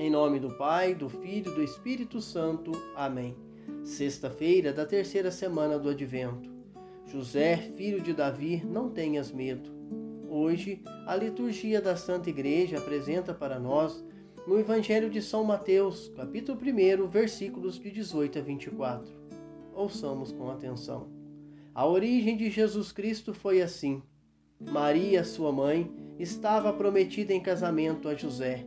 Em nome do Pai, do Filho e do Espírito Santo. Amém. Sexta-feira da terceira semana do Advento. José, filho de Davi, não tenhas medo. Hoje, a liturgia da Santa Igreja apresenta para nós no Evangelho de São Mateus, capítulo 1, versículos de 18 a 24. Ouçamos com atenção. A origem de Jesus Cristo foi assim: Maria, sua mãe, estava prometida em casamento a José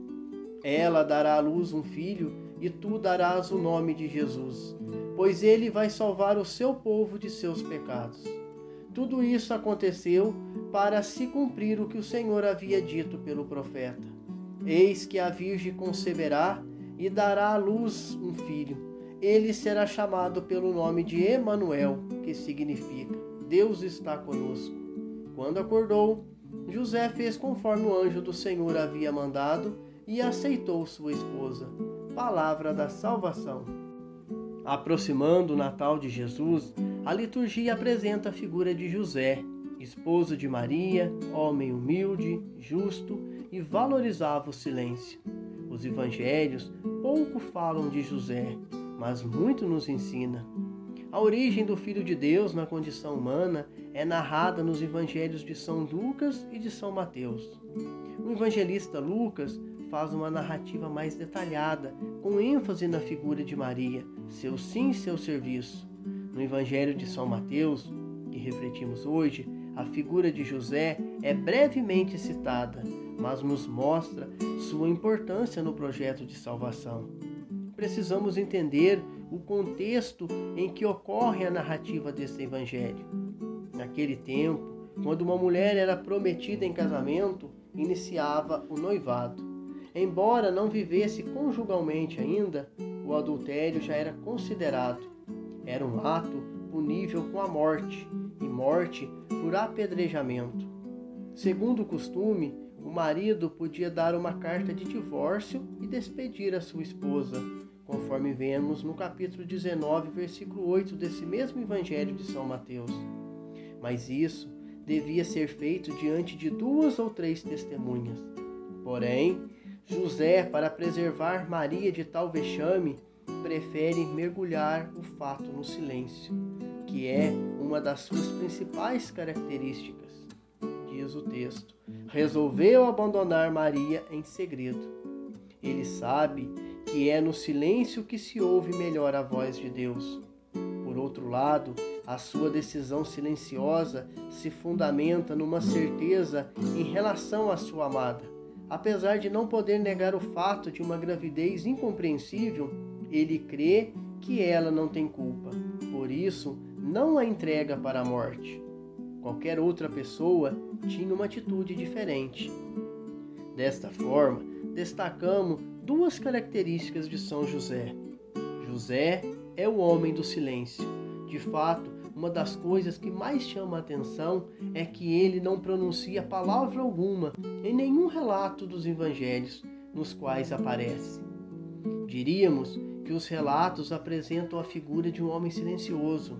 Ela dará à luz um filho, e tu darás o nome de Jesus, pois ele vai salvar o seu povo de seus pecados. Tudo isso aconteceu para se cumprir o que o Senhor havia dito pelo profeta. Eis que a Virgem conceberá e dará à luz um filho. Ele será chamado pelo nome de Emanuel, que significa Deus está conosco. Quando acordou, José fez conforme o anjo do Senhor havia mandado e aceitou sua esposa. Palavra da salvação. Aproximando o Natal de Jesus, a liturgia apresenta a figura de José, esposo de Maria, homem humilde, justo e valorizava o silêncio. Os evangelhos pouco falam de José, mas muito nos ensina. A origem do Filho de Deus na condição humana é narrada nos evangelhos de São Lucas e de São Mateus. O evangelista Lucas faz uma narrativa mais detalhada, com ênfase na figura de Maria, seu sim e seu serviço. No Evangelho de São Mateus, que refletimos hoje, a figura de José é brevemente citada, mas nos mostra sua importância no projeto de salvação. Precisamos entender o contexto em que ocorre a narrativa deste evangelho. Naquele tempo, quando uma mulher era prometida em casamento, iniciava o noivado. Embora não vivesse conjugalmente ainda, o adultério já era considerado. Era um ato punível com a morte, e morte por apedrejamento. Segundo o costume, o marido podia dar uma carta de divórcio e despedir a sua esposa, conforme vemos no capítulo 19, versículo 8 desse mesmo Evangelho de São Mateus. Mas isso devia ser feito diante de duas ou três testemunhas. Porém, José, para preservar Maria de tal vexame, prefere mergulhar o fato no silêncio, que é uma das suas principais características. Diz o texto: resolveu abandonar Maria em segredo. Ele sabe que é no silêncio que se ouve melhor a voz de Deus. Por outro lado, a sua decisão silenciosa se fundamenta numa certeza em relação à sua amada Apesar de não poder negar o fato de uma gravidez incompreensível, ele crê que ela não tem culpa. Por isso, não a entrega para a morte. Qualquer outra pessoa tinha uma atitude diferente. Desta forma, destacamos duas características de São José. José é o homem do silêncio. De fato, uma das coisas que mais chama a atenção é que ele não pronuncia palavra alguma em nenhum relato dos evangelhos nos quais aparece. Diríamos que os relatos apresentam a figura de um homem silencioso.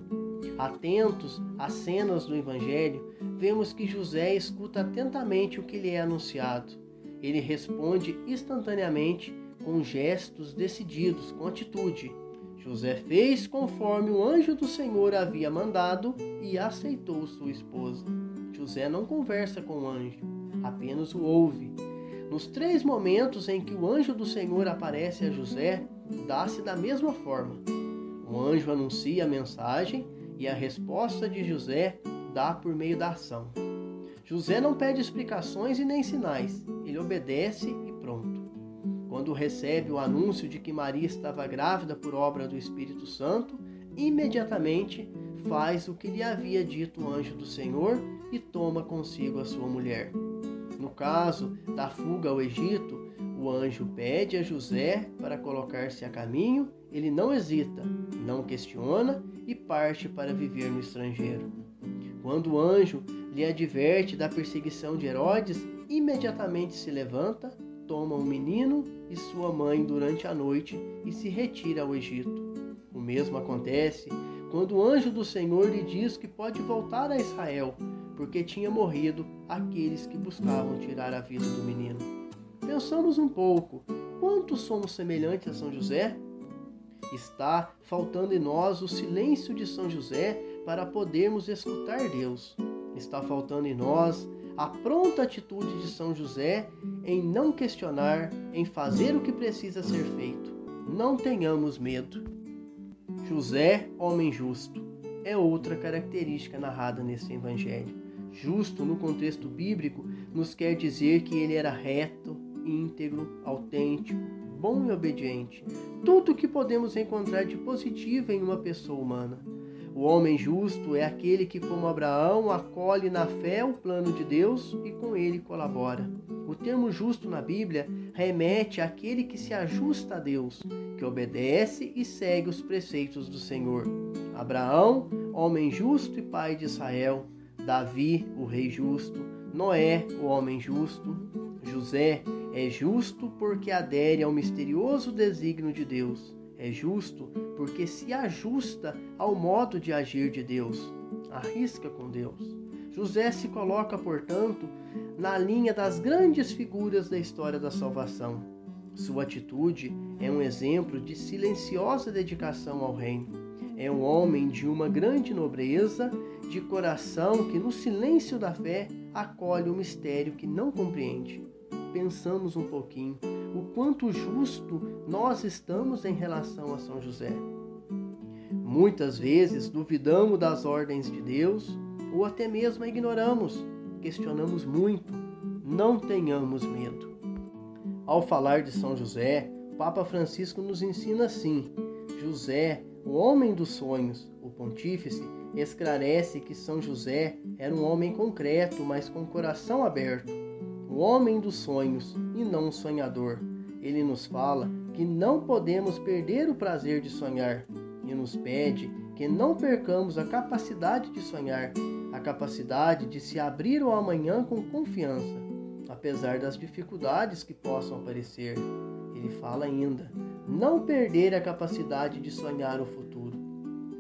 Atentos às cenas do evangelho, vemos que José escuta atentamente o que lhe é anunciado. Ele responde instantaneamente com gestos decididos, com atitude José fez conforme o anjo do Senhor havia mandado e aceitou sua esposa. José não conversa com o anjo, apenas o ouve. Nos três momentos em que o anjo do Senhor aparece a José, dá-se da mesma forma. O anjo anuncia a mensagem e a resposta de José dá por meio da ação. José não pede explicações e nem sinais, ele obedece e quando recebe o anúncio de que Maria estava grávida por obra do Espírito Santo, imediatamente faz o que lhe havia dito o anjo do Senhor e toma consigo a sua mulher. No caso da fuga ao Egito, o anjo pede a José para colocar-se a caminho, ele não hesita, não questiona e parte para viver no estrangeiro. Quando o anjo lhe adverte da perseguição de Herodes, imediatamente se levanta, toma o menino e sua mãe durante a noite e se retira ao Egito. O mesmo acontece quando o anjo do Senhor lhe diz que pode voltar a Israel, porque tinha morrido aqueles que buscavam tirar a vida do menino. Pensamos um pouco, quanto somos semelhantes a São José? Está faltando em nós o silêncio de São José para podermos escutar Deus. Está faltando em nós a pronta atitude de São José em não questionar, em fazer o que precisa ser feito. Não tenhamos medo. José, homem justo, é outra característica narrada nesse evangelho. Justo, no contexto bíblico, nos quer dizer que ele era reto, íntegro, autêntico, bom e obediente. Tudo o que podemos encontrar de positivo em uma pessoa humana. O homem justo é aquele que, como Abraão, acolhe na fé o plano de Deus e com ele colabora. O termo justo na Bíblia remete àquele que se ajusta a Deus, que obedece e segue os preceitos do Senhor. Abraão, homem justo e pai de Israel. Davi, o rei justo. Noé, o homem justo. José é justo porque adere ao misterioso desígnio de Deus. É justo porque se ajusta ao modo de agir de Deus. Arrisca com Deus. José se coloca, portanto, na linha das grandes figuras da história da salvação. Sua atitude é um exemplo de silenciosa dedicação ao reino. É um homem de uma grande nobreza, de coração que, no silêncio da fé, acolhe o mistério que não compreende pensamos um pouquinho o quanto justo nós estamos em relação a São José. Muitas vezes duvidamos das ordens de Deus ou até mesmo a ignoramos, questionamos muito. Não tenhamos medo. Ao falar de São José, Papa Francisco nos ensina assim: José, o homem dos sonhos, o pontífice, esclarece que São José era um homem concreto, mas com coração aberto o homem dos sonhos e não um sonhador. Ele nos fala que não podemos perder o prazer de sonhar e nos pede que não percamos a capacidade de sonhar, a capacidade de se abrir ao amanhã com confiança, apesar das dificuldades que possam aparecer. Ele fala ainda: não perder a capacidade de sonhar o futuro.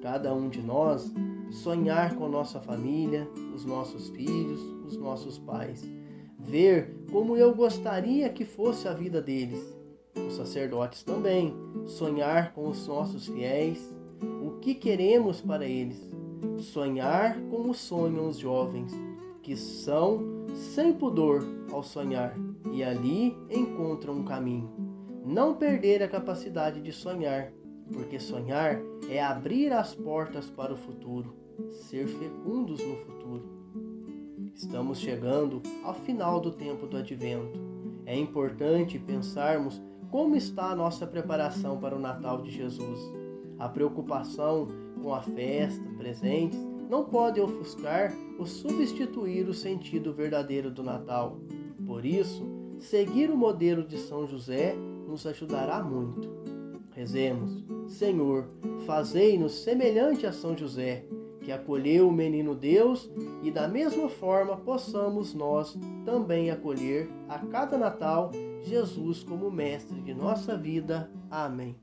Cada um de nós sonhar com nossa família, os nossos filhos, os nossos pais ver como eu gostaria que fosse a vida deles. Os sacerdotes também, sonhar com os nossos fiéis, o que queremos para eles. Sonhar como sonham os jovens, que são sem pudor ao sonhar e ali encontram um caminho. Não perder a capacidade de sonhar, porque sonhar é abrir as portas para o futuro, ser fecundos no futuro. Estamos chegando ao final do tempo do advento. É importante pensarmos como está a nossa preparação para o Natal de Jesus. A preocupação com a festa, presentes, não pode ofuscar ou substituir o sentido verdadeiro do Natal. Por isso, seguir o modelo de São José nos ajudará muito. Rezemos, Senhor, fazei-nos semelhante a São José que acolheu o menino Deus e da mesma forma possamos nós também acolher a cada Natal Jesus como mestre de nossa vida. Amém.